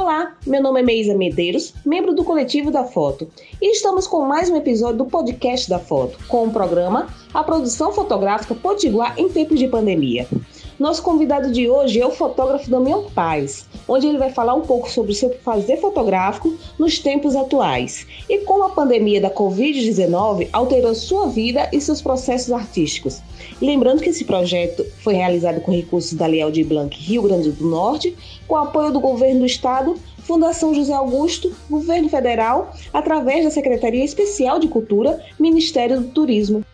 Olá, meu nome é Meisa Medeiros, membro do coletivo da Foto, e estamos com mais um episódio do podcast da Foto, com o programa A Produção Fotográfica Potiguar em Tempos de Pandemia. Nosso convidado de hoje é o fotógrafo Damião Paz, onde ele vai falar um pouco sobre o seu fazer fotográfico nos tempos atuais e como a pandemia da Covid-19 alterou sua vida e seus processos artísticos. Lembrando que esse projeto foi realizado com recursos da Leal de Blanc Rio Grande do Norte, com apoio do governo do estado, Fundação José Augusto, Governo Federal, através da Secretaria Especial de Cultura, Ministério do Turismo.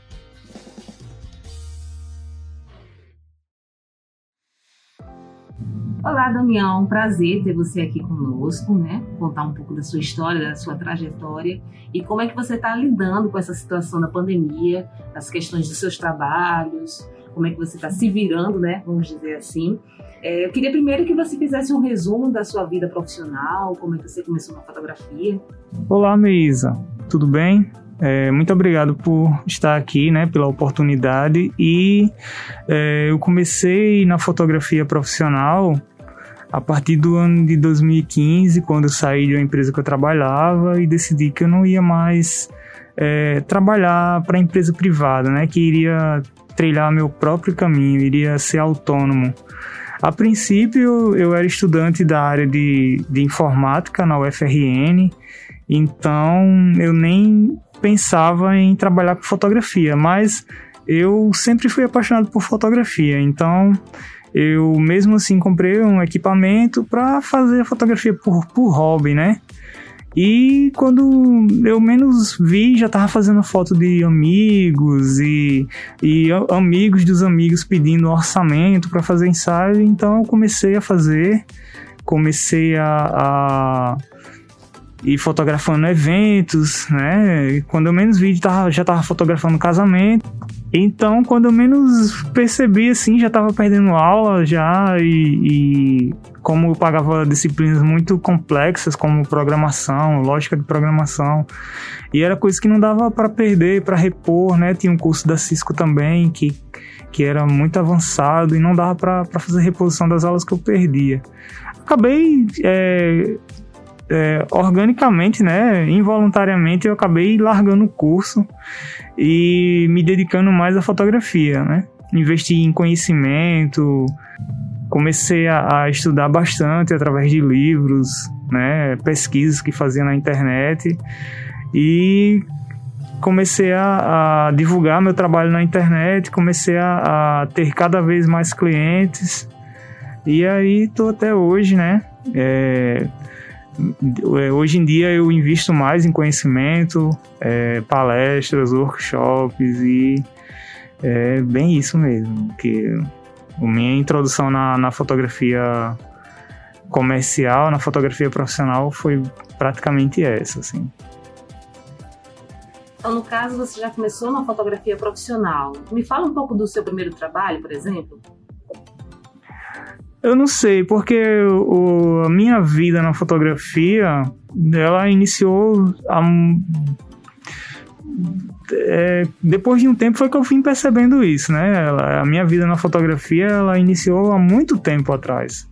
Olá, Damião, prazer ter você aqui conosco, né? Contar um pouco da sua história, da sua trajetória e como é que você está lidando com essa situação da pandemia, as questões dos seus trabalhos, como é que você está se virando, né? Vamos dizer assim. É, eu queria primeiro que você fizesse um resumo da sua vida profissional, como é que você começou na fotografia. Olá, Meisa, tudo bem? É, muito obrigado por estar aqui, né, pela oportunidade. E é, eu comecei na fotografia profissional a partir do ano de 2015, quando eu saí de uma empresa que eu trabalhava e decidi que eu não ia mais é, trabalhar para empresa privada, né? Que iria trilhar meu próprio caminho, iria ser autônomo. A princípio, eu era estudante da área de, de informática na UFRN, então eu nem pensava em trabalhar com fotografia, mas eu sempre fui apaixonado por fotografia, então eu mesmo assim comprei um equipamento para fazer fotografia por, por hobby, né? E quando eu menos vi, já tava fazendo foto de amigos e, e amigos dos amigos pedindo orçamento para fazer ensaio. Então eu comecei a fazer, comecei a, a ir fotografando eventos, né? Quando eu menos vi, já tava fotografando casamento. Então, quando eu menos percebi, assim, já estava perdendo aula já e, e, como eu pagava disciplinas muito complexas, como programação, lógica de programação, e era coisa que não dava para perder, para repor, né? Tinha um curso da Cisco também que, que era muito avançado e não dava para fazer reposição das aulas que eu perdia. Acabei é, é, organicamente, né, involuntariamente, eu acabei largando o curso e me dedicando mais à fotografia, né? Investi em conhecimento, comecei a, a estudar bastante através de livros, né, pesquisas que fazia na internet e comecei a, a, divulgar meu trabalho na internet, comecei a, a, ter cada vez mais clientes e aí tô até hoje, né? É, hoje em dia eu invisto mais em conhecimento, é, palestras, workshops e é bem isso mesmo. Que a minha introdução na, na fotografia comercial, na fotografia profissional foi praticamente essa, assim. Então, no caso, você já começou na fotografia profissional. Me fala um pouco do seu primeiro trabalho, por exemplo. Eu não sei, porque o, a minha vida na fotografia, ela iniciou a, é, depois de um tempo foi que eu fui percebendo isso, né? Ela, a minha vida na fotografia, ela iniciou há muito tempo atrás.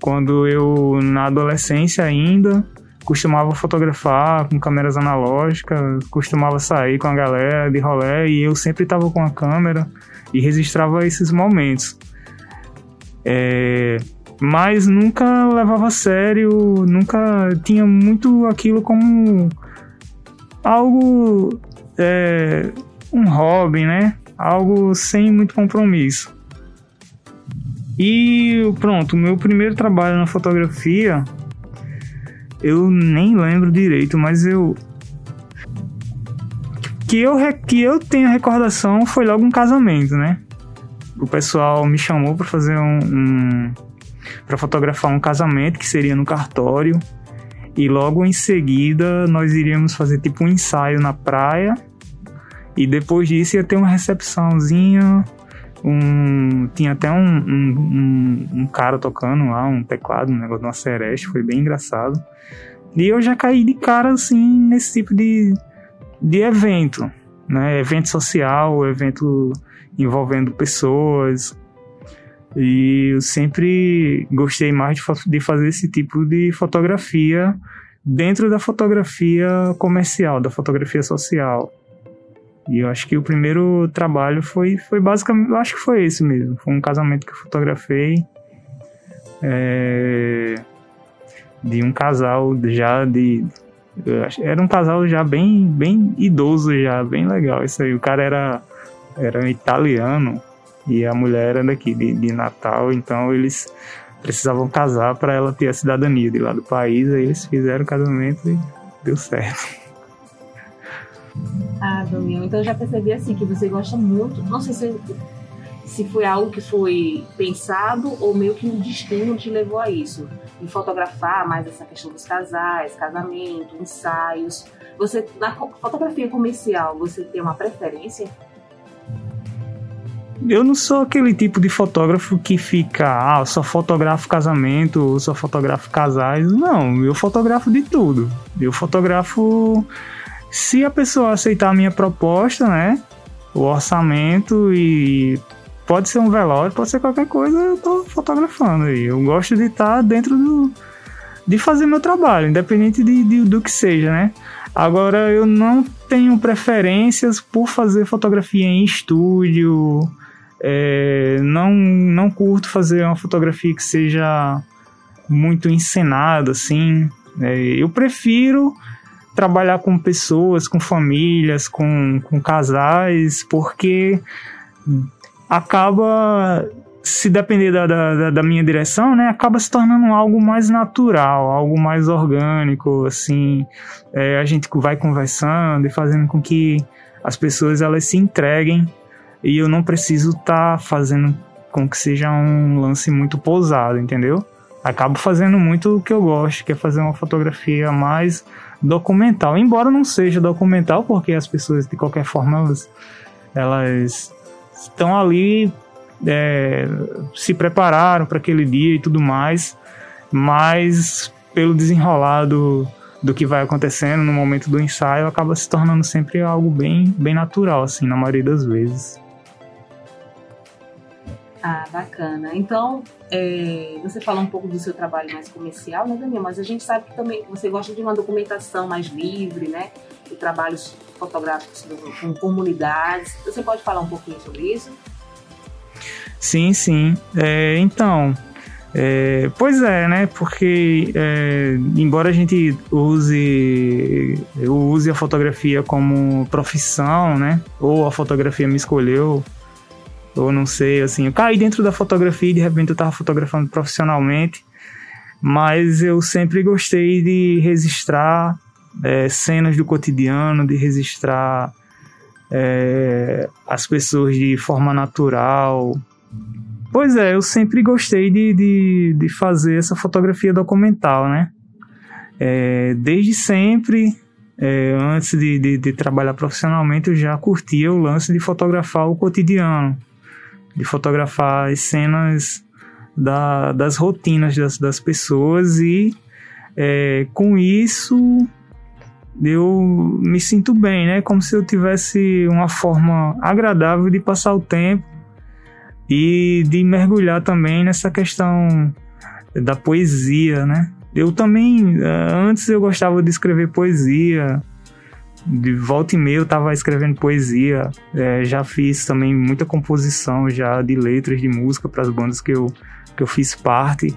Quando eu, na adolescência ainda, costumava fotografar com câmeras analógicas, costumava sair com a galera de rolé e eu sempre estava com a câmera e registrava esses momentos. É, mas nunca levava a sério, nunca tinha muito aquilo como algo, é, um hobby, né? Algo sem muito compromisso. E pronto, meu primeiro trabalho na fotografia, eu nem lembro direito, mas eu que eu que eu tenho recordação foi logo um casamento, né? O pessoal me chamou para fazer um, um para fotografar um casamento que seria no cartório. E logo em seguida nós iríamos fazer tipo um ensaio na praia. E depois disso ia ter uma recepçãozinha. Um tinha até um, um, um, cara tocando lá um teclado um negócio de uma sereste foi bem engraçado. E eu já caí de cara assim nesse tipo de, de evento né? Evento social evento envolvendo pessoas. E eu sempre gostei mais de, de fazer esse tipo de fotografia dentro da fotografia comercial, da fotografia social. E eu acho que o primeiro trabalho foi, foi basicamente, eu acho que foi esse mesmo. Foi um casamento que eu fotografei é, de um casal já de. Era um casal já bem, bem idoso, já, bem legal. Isso aí. O cara era, era italiano e a mulher era daqui, de, de Natal, então eles precisavam casar para ela ter a cidadania de lá do país, aí eles fizeram o casamento e deu certo. Ah, Daniel, então eu já percebi assim que você gosta muito, não sei se, se foi algo que foi pensado ou meio que um destino te levou a isso, de fotografar mais essa questão dos casais, casamento, ensaios. Você na fotografia comercial, você tem uma preferência? Eu não sou aquele tipo de fotógrafo que fica, ah, só fotografo casamento, ou só fotografo casais. Não, eu fotografo de tudo. Eu fotografo. Se a pessoa aceitar a minha proposta, né? O orçamento e pode ser um velório, pode ser qualquer coisa, eu tô fotografando aí. Eu gosto de estar dentro do. de fazer meu trabalho, independente de, de, do que seja, né? Agora, eu não tenho preferências por fazer fotografia em estúdio é, não, não curto fazer uma fotografia que seja muito encenada, assim. É, eu prefiro trabalhar com pessoas, com famílias, com, com casais, porque acaba, se depender da, da, da, minha direção, né, acaba se tornando algo mais natural, algo mais orgânico, assim. É, a gente vai conversando e fazendo com que as pessoas elas se entreguem e eu não preciso estar tá fazendo com que seja um lance muito pousado, entendeu? Acabo fazendo muito o que eu gosto, que é fazer uma fotografia mais documental. Embora não seja documental, porque as pessoas, de qualquer forma, elas, elas estão ali, é, se prepararam para aquele dia e tudo mais, mas pelo desenrolado do que vai acontecendo no momento do ensaio, acaba se tornando sempre algo bem, bem natural, assim, na maioria das vezes. Ah, bacana. Então, é, você fala um pouco do seu trabalho mais comercial, né, Daniel? Mas a gente sabe que também você gosta de uma documentação mais livre, né? De trabalhos fotográficos com comunidades. Você pode falar um pouquinho sobre isso? Sim, sim. É, então, é, pois é, né? Porque é, embora a gente use use a fotografia como profissão, né? Ou a fotografia me escolheu ou não sei, assim, eu caí dentro da fotografia e de repente eu tava fotografando profissionalmente, mas eu sempre gostei de registrar é, cenas do cotidiano, de registrar é, as pessoas de forma natural. Pois é, eu sempre gostei de, de, de fazer essa fotografia documental, né? É, desde sempre, é, antes de, de, de, trabalhar profissionalmente, eu já curtia o lance de fotografar o cotidiano de fotografar as cenas da, das rotinas das, das pessoas e é, com isso eu me sinto bem, né? Como se eu tivesse uma forma agradável de passar o tempo e de mergulhar também nessa questão da poesia, né? Eu também, é, antes eu gostava de escrever poesia, de volta e meia eu estava escrevendo poesia, é, já fiz também muita composição já de letras de música para as bandas que eu, que eu fiz parte.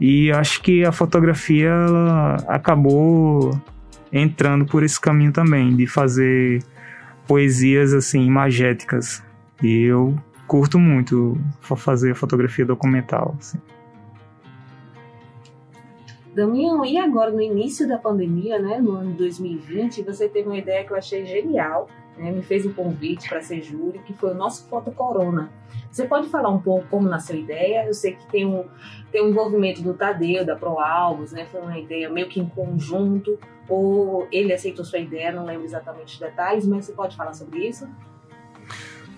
E acho que a fotografia acabou entrando por esse caminho também, de fazer poesias assim imagéticas. E eu curto muito fazer fotografia documental. Assim. Damião, e agora no início da pandemia, né, no ano 2020, você teve uma ideia que eu achei genial, né, me fez um convite para ser júri, que foi o nosso Foto Corona. Você pode falar um pouco como nasceu a ideia? Eu sei que tem um, tem um envolvimento do Tadeu, da Pro Albos, né, foi uma ideia meio que em conjunto, ou ele aceitou sua ideia, não lembro exatamente os detalhes, mas você pode falar sobre isso?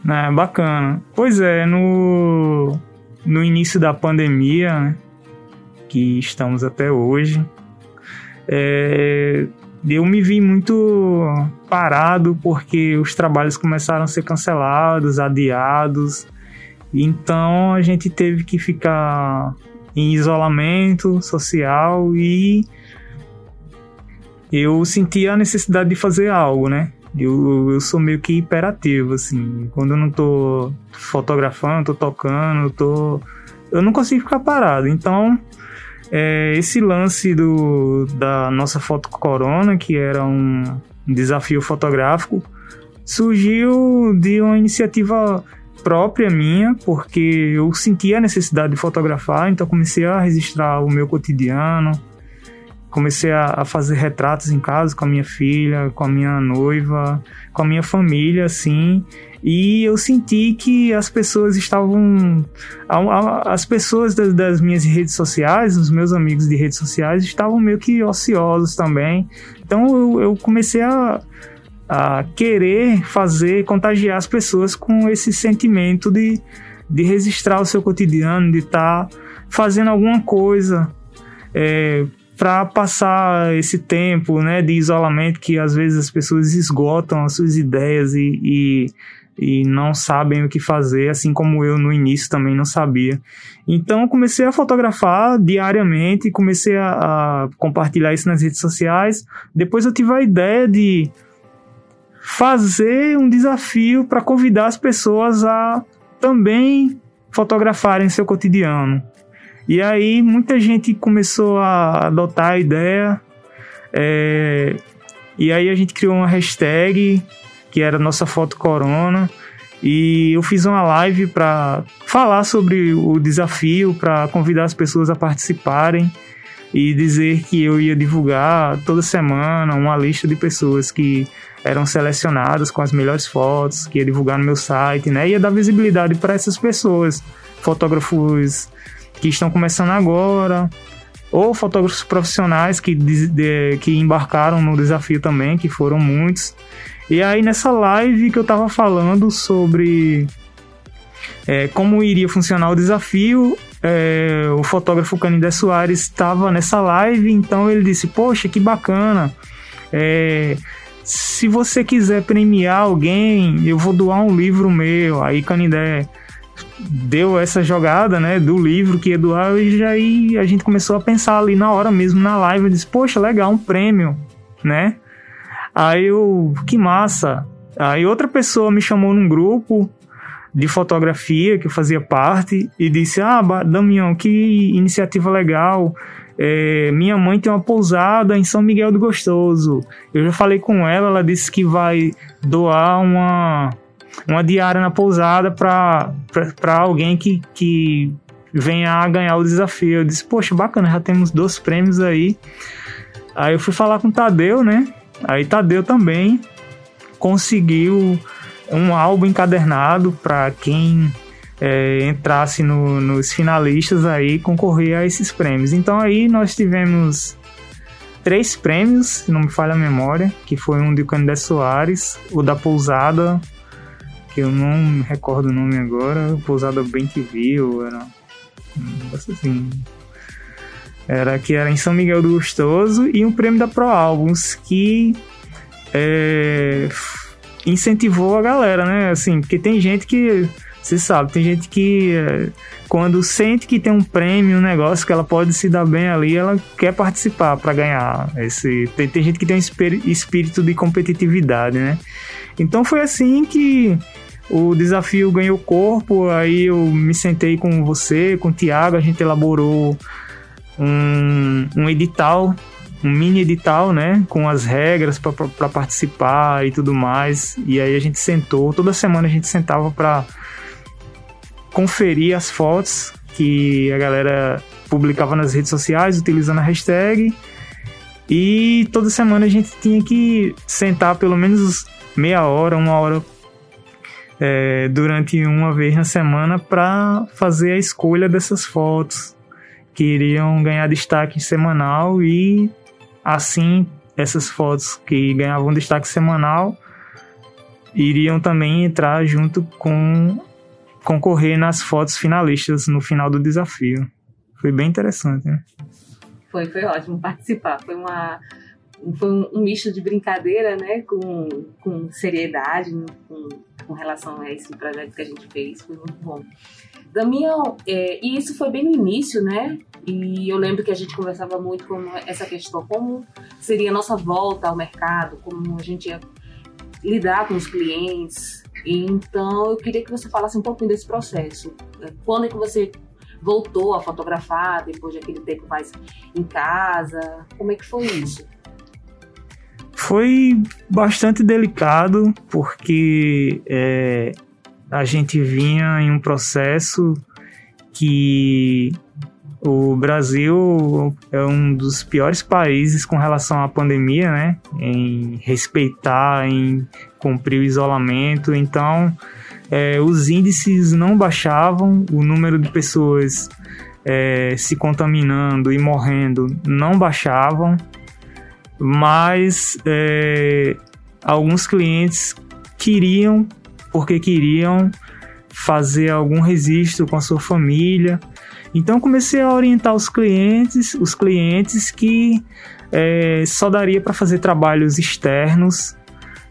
É, bacana. Pois é, no, no início da pandemia, né, que estamos até hoje. É, eu me vi muito parado porque os trabalhos começaram a ser cancelados, adiados, Então a gente teve que ficar em isolamento social e eu senti a necessidade de fazer algo, né? Eu, eu sou meio que hiperativo, assim. Quando eu não tô fotografando, tô tocando, tô. Eu não consigo ficar parado. Então, é, esse lance do, da nossa foto corona, que era um desafio fotográfico, surgiu de uma iniciativa própria minha, porque eu sentia a necessidade de fotografar, então comecei a registrar o meu cotidiano, comecei a, a, fazer retratos em casa com a minha filha, com a minha noiva, com a minha família, assim. E eu senti que as pessoas estavam. As pessoas das, das minhas redes sociais, os meus amigos de redes sociais, estavam meio que ociosos também. Então eu, eu comecei a, a querer fazer, contagiar as pessoas com esse sentimento de, de registrar o seu cotidiano, de estar tá fazendo alguma coisa. É, para passar esse tempo né, de isolamento que às vezes as pessoas esgotam as suas ideias e, e, e, não sabem o que fazer, assim como eu no início também não sabia. Então comecei a fotografar diariamente, comecei a, a compartilhar isso nas redes sociais. Depois eu tive a ideia de fazer um desafio para convidar as pessoas a também fotografarem seu cotidiano. E aí muita gente começou a adotar a ideia. É, e aí a gente criou uma hashtag que era nossa foto corona. E eu fiz uma live para falar sobre o desafio, para convidar as pessoas a participarem e dizer que eu ia divulgar toda semana uma lista de pessoas que eram selecionadas com as melhores fotos, que ia divulgar no meu site, né? Ia dar visibilidade para essas pessoas, fotógrafos que estão começando agora, ou fotógrafos profissionais que, de, que embarcaram no desafio também, que foram muitos. E aí nessa live que eu estava falando sobre é, como iria funcionar o desafio, é, o fotógrafo Canindé Soares estava nessa live, então ele disse: Poxa, que bacana! É, se você quiser premiar alguém, eu vou doar um livro meu. Aí Canindé deu essa jogada, né, do livro que doar e aí a gente começou a pensar ali na hora mesmo na live, eu disse, poxa, legal, um prêmio, né? Aí eu, que massa. Aí outra pessoa me chamou num grupo de fotografia que eu fazia parte e disse, ah, Damião, que iniciativa legal. É, minha mãe tem uma pousada em São Miguel do Gostoso. Eu já falei com ela, ela disse que vai doar uma uma diária na pousada para alguém que, que venha a ganhar o desafio. Eu disse, poxa, bacana, já temos dois prêmios aí. Aí eu fui falar com o Tadeu, né? Aí Tadeu também conseguiu um álbum encadernado para quem é, entrasse no, nos finalistas aí concorrer a esses prêmios. Então aí nós tivemos três prêmios, se não me falha a memória, que foi um de Candé Soares, o da Pousada, que eu não me recordo o nome agora, Pousada Bem Viu, era um assim. Era que era em São Miguel do Gostoso e um prêmio da Pro Albums que é, incentivou a galera, né? Assim, porque tem gente que, você sabe, tem gente que é, quando sente que tem um prêmio, um negócio que ela pode se dar bem ali, ela quer participar para ganhar. Esse, tem, tem gente que tem um espírito de competitividade, né? Então foi assim que o desafio ganhou corpo, aí eu me sentei com você, com o Tiago, a gente elaborou um, um edital, um mini edital, né, com as regras para participar e tudo mais. E aí a gente sentou, toda semana a gente sentava para conferir as fotos que a galera publicava nas redes sociais utilizando a hashtag. E toda semana a gente tinha que sentar pelo menos meia hora, uma hora é, durante uma vez na semana para fazer a escolha dessas fotos que iriam ganhar destaque semanal e assim essas fotos que ganhavam destaque semanal iriam também entrar junto com concorrer nas fotos finalistas no final do desafio. Foi bem interessante, né? Foi, foi ótimo participar. Foi uma foi um, um misto de brincadeira, né, com, com seriedade, com com relação a esse projeto que a gente fez, foi muito bom. Damião, é, e isso foi bem no início, né? E eu lembro que a gente conversava muito com essa questão, como seria a nossa volta ao mercado, como a gente ia lidar com os clientes. Então, eu queria que você falasse um pouquinho desse processo. Quando é que você voltou a fotografar, depois daquele tempo mais em casa? Como é que foi isso? Foi bastante delicado, porque é, a gente vinha em um processo que o Brasil é um dos piores países com relação à pandemia, né? Em respeitar, em cumprir o isolamento. Então, é, os índices não baixavam, o número de pessoas é, se contaminando e morrendo não baixavam, mas é, alguns clientes queriam porque queriam fazer algum registro com a sua família. Então comecei a orientar os clientes, os clientes que é, só daria para fazer trabalhos externos,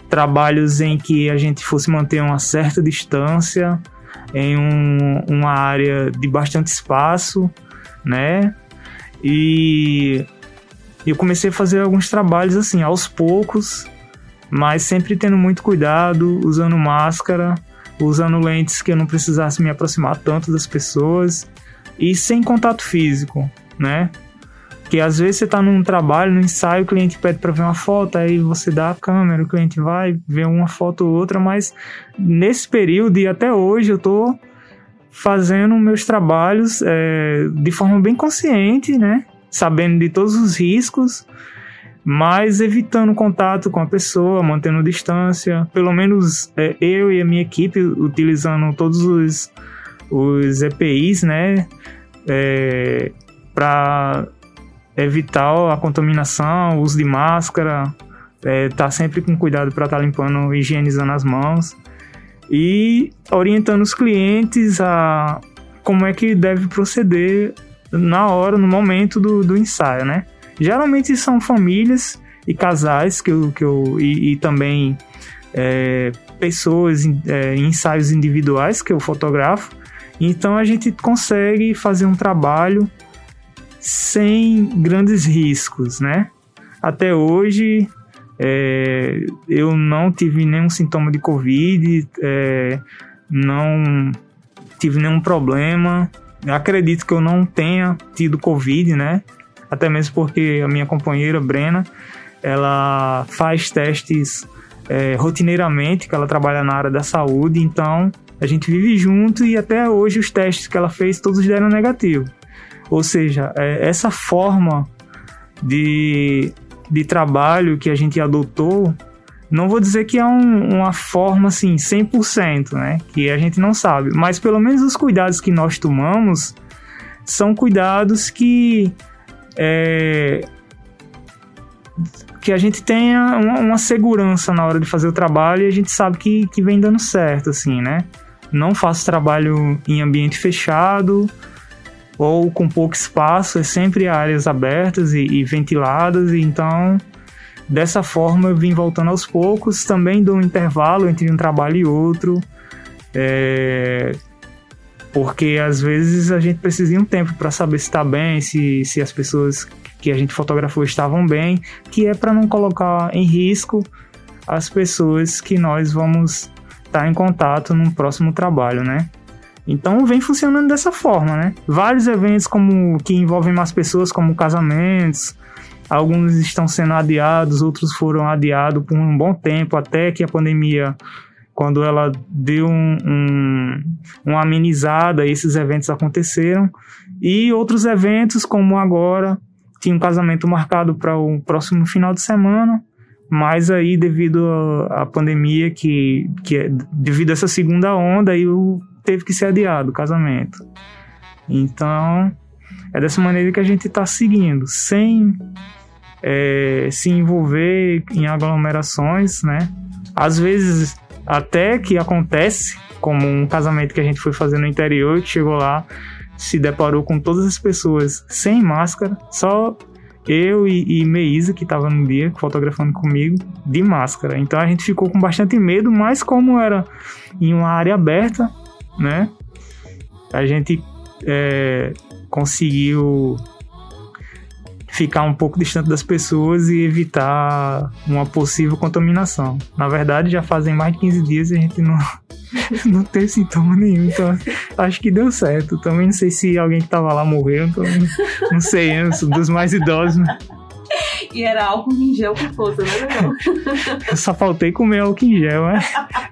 trabalhos em que a gente fosse manter uma certa distância, em um, uma área de bastante espaço, né? E eu comecei a fazer alguns trabalhos assim, aos poucos, mas sempre tendo muito cuidado, usando máscara, usando lentes que eu não precisasse me aproximar tanto das pessoas e sem contato físico, né? Que às vezes você está num trabalho, no ensaio, o cliente pede para ver uma foto, aí você dá a câmera, o cliente vai ver uma foto ou outra, mas nesse período e até hoje eu estou fazendo meus trabalhos é, de forma bem consciente, né? Sabendo de todos os riscos, mas evitando contato com a pessoa, mantendo distância. Pelo menos é, eu e a minha equipe utilizando todos os, os EPIs, né, é, para evitar a contaminação, uso de máscara, é, tá sempre com cuidado para estar tá limpando, higienizando as mãos e orientando os clientes a como é que deve proceder na hora, no momento do, do ensaio, né? Geralmente são famílias e casais que eu, que eu e, e também é, pessoas é, em ensaios individuais que eu fotografo. Então a gente consegue fazer um trabalho sem grandes riscos, né? Até hoje é, eu não tive nenhum sintoma de Covid, é, não tive nenhum problema. Acredito que eu não tenha tido Covid, né? até mesmo porque a minha companheira Brena, ela faz testes é, rotineiramente, que ela trabalha na área da saúde, então a gente vive junto e até hoje os testes que ela fez todos deram negativo. Ou seja, é, essa forma de, de trabalho que a gente adotou, não vou dizer que é um, uma forma assim 100%, né? Que a gente não sabe, mas pelo menos os cuidados que nós tomamos são cuidados que é, que a gente tenha uma, uma, segurança na hora de fazer o trabalho e a gente sabe que, que vem dando certo, assim, né? Não faço trabalho em ambiente fechado ou com pouco espaço, é sempre áreas abertas e, e ventiladas, e então dessa forma eu vim voltando aos poucos, também um intervalo entre um trabalho e outro, é, porque às vezes a gente precisa de um tempo para saber se está bem, se, se as pessoas que a gente fotografou estavam bem, que é para não colocar em risco as pessoas que nós vamos estar tá em contato no próximo trabalho, né? Então vem funcionando dessa forma, né? Vários eventos como que envolvem mais pessoas, como casamentos, alguns estão sendo adiados, outros foram adiados por um bom tempo até que a pandemia quando ela deu um, um, uma amenizada, esses eventos aconteceram. E outros eventos, como agora, tinha um casamento marcado para o próximo final de semana, mas aí devido à pandemia, que, que é, devido a essa segunda onda, aí teve que ser adiado o casamento. Então, é dessa maneira que a gente está seguindo, sem é, se envolver em aglomerações, né? Às vezes até que acontece, como um casamento que a gente foi fazer no interior, chegou lá, se deparou com todas as pessoas sem máscara, só eu e, e Meisa, que estava no dia fotografando comigo, de máscara. Então a gente ficou com bastante medo, mas como era em uma área aberta, né? A gente é, conseguiu ficar um pouco distante das pessoas e evitar uma possível contaminação. Na verdade, já fazem mais de 15 dias e a gente não, não tem sintoma nenhum, então acho que deu certo. Também não sei se alguém que estava lá morreu, então não sei, eu sou dos mais idosos. Né? E era álcool em gel com força, né, não? Eu só faltei comer álcool em gel, é,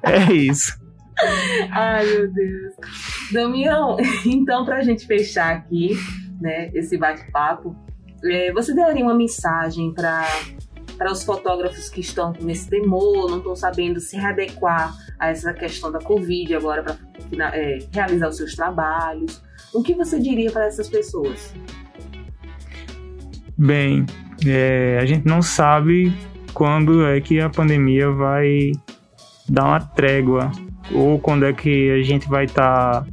é isso. Ai, meu Deus. Damião, então, pra gente fechar aqui, né, esse bate-papo, é, você daria uma mensagem para para os fotógrafos que estão nesse temor, não estão sabendo se readequar a essa questão da Covid agora para é, realizar os seus trabalhos? O que você diria para essas pessoas? Bem, é, a gente não sabe quando é que a pandemia vai dar uma trégua ou quando é que a gente vai estar tá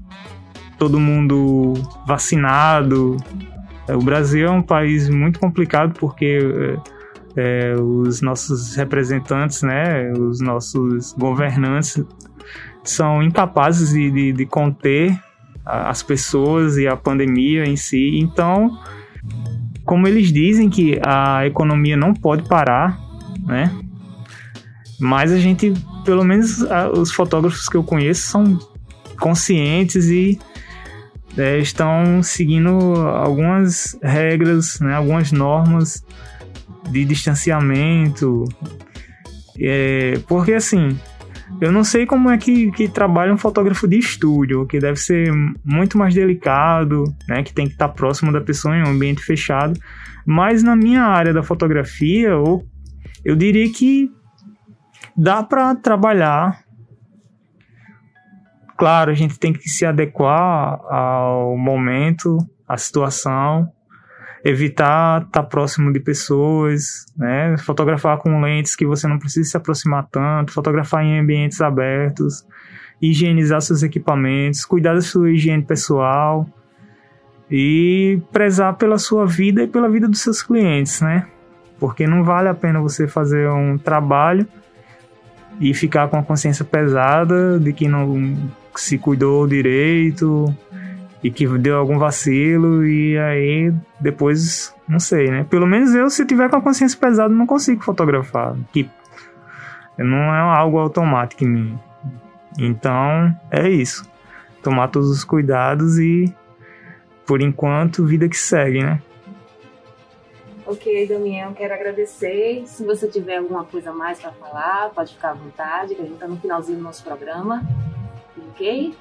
todo mundo vacinado. O Brasil é um país muito complicado porque é, é, os nossos representantes, né, os nossos governantes são incapazes de, de, de conter as pessoas e a pandemia em si. Então, como eles dizem que a economia não pode parar, né? Mas a gente, pelo menos os fotógrafos que eu conheço são conscientes e é, estão seguindo algumas regras, né, algumas normas de distanciamento. É, porque assim, eu não sei como é que, que trabalha um fotógrafo de estúdio, que deve ser muito mais delicado, né, que tem que estar próximo da pessoa em um ambiente fechado. Mas na minha área da fotografia, eu, eu diria que dá para trabalhar Claro, a gente tem que se adequar ao momento, à situação, evitar estar tá próximo de pessoas, né? Fotografar com lentes que você não precisa se aproximar tanto, fotografar em ambientes abertos, higienizar seus equipamentos, cuidar da sua higiene pessoal e prezar pela sua vida e pela vida dos seus clientes, né? Porque não vale a pena você fazer um trabalho e ficar com a consciência pesada de que não se cuidou direito e que deu algum vacilo e aí depois não sei, né? Pelo menos eu se tiver com a consciência pesada não consigo fotografar, que não é algo automático em mim. Então, é isso. Tomar todos os cuidados e por enquanto vida que segue, né? Ok, Damião, quero agradecer. Se você tiver alguma coisa mais para falar, pode ficar à vontade, que a gente está no finalzinho do nosso programa. Ok?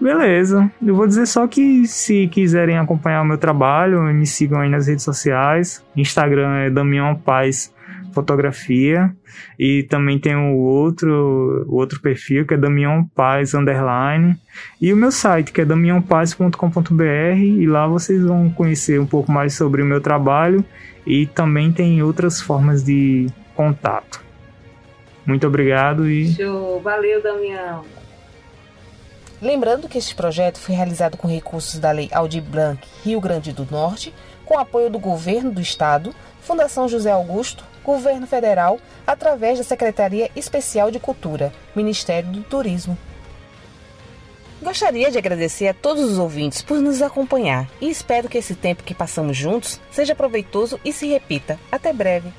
Beleza. Eu vou dizer só que se quiserem acompanhar o meu trabalho, me sigam aí nas redes sociais. Instagram é Damião Paz Fotografia. E também tem o outro, o outro perfil que é Damião Paz Underline. E o meu site que é damiãopaz.com.br. E lá vocês vão conhecer um pouco mais sobre o meu trabalho. E também tem outras formas de contato. Muito obrigado e. Show! Valeu, Damião! Lembrando que este projeto foi realizado com recursos da Lei Aldir Blanc Rio Grande do Norte, com apoio do Governo do Estado, Fundação José Augusto, Governo Federal, através da Secretaria Especial de Cultura, Ministério do Turismo. Gostaria de agradecer a todos os ouvintes por nos acompanhar e espero que esse tempo que passamos juntos seja proveitoso e se repita. Até breve!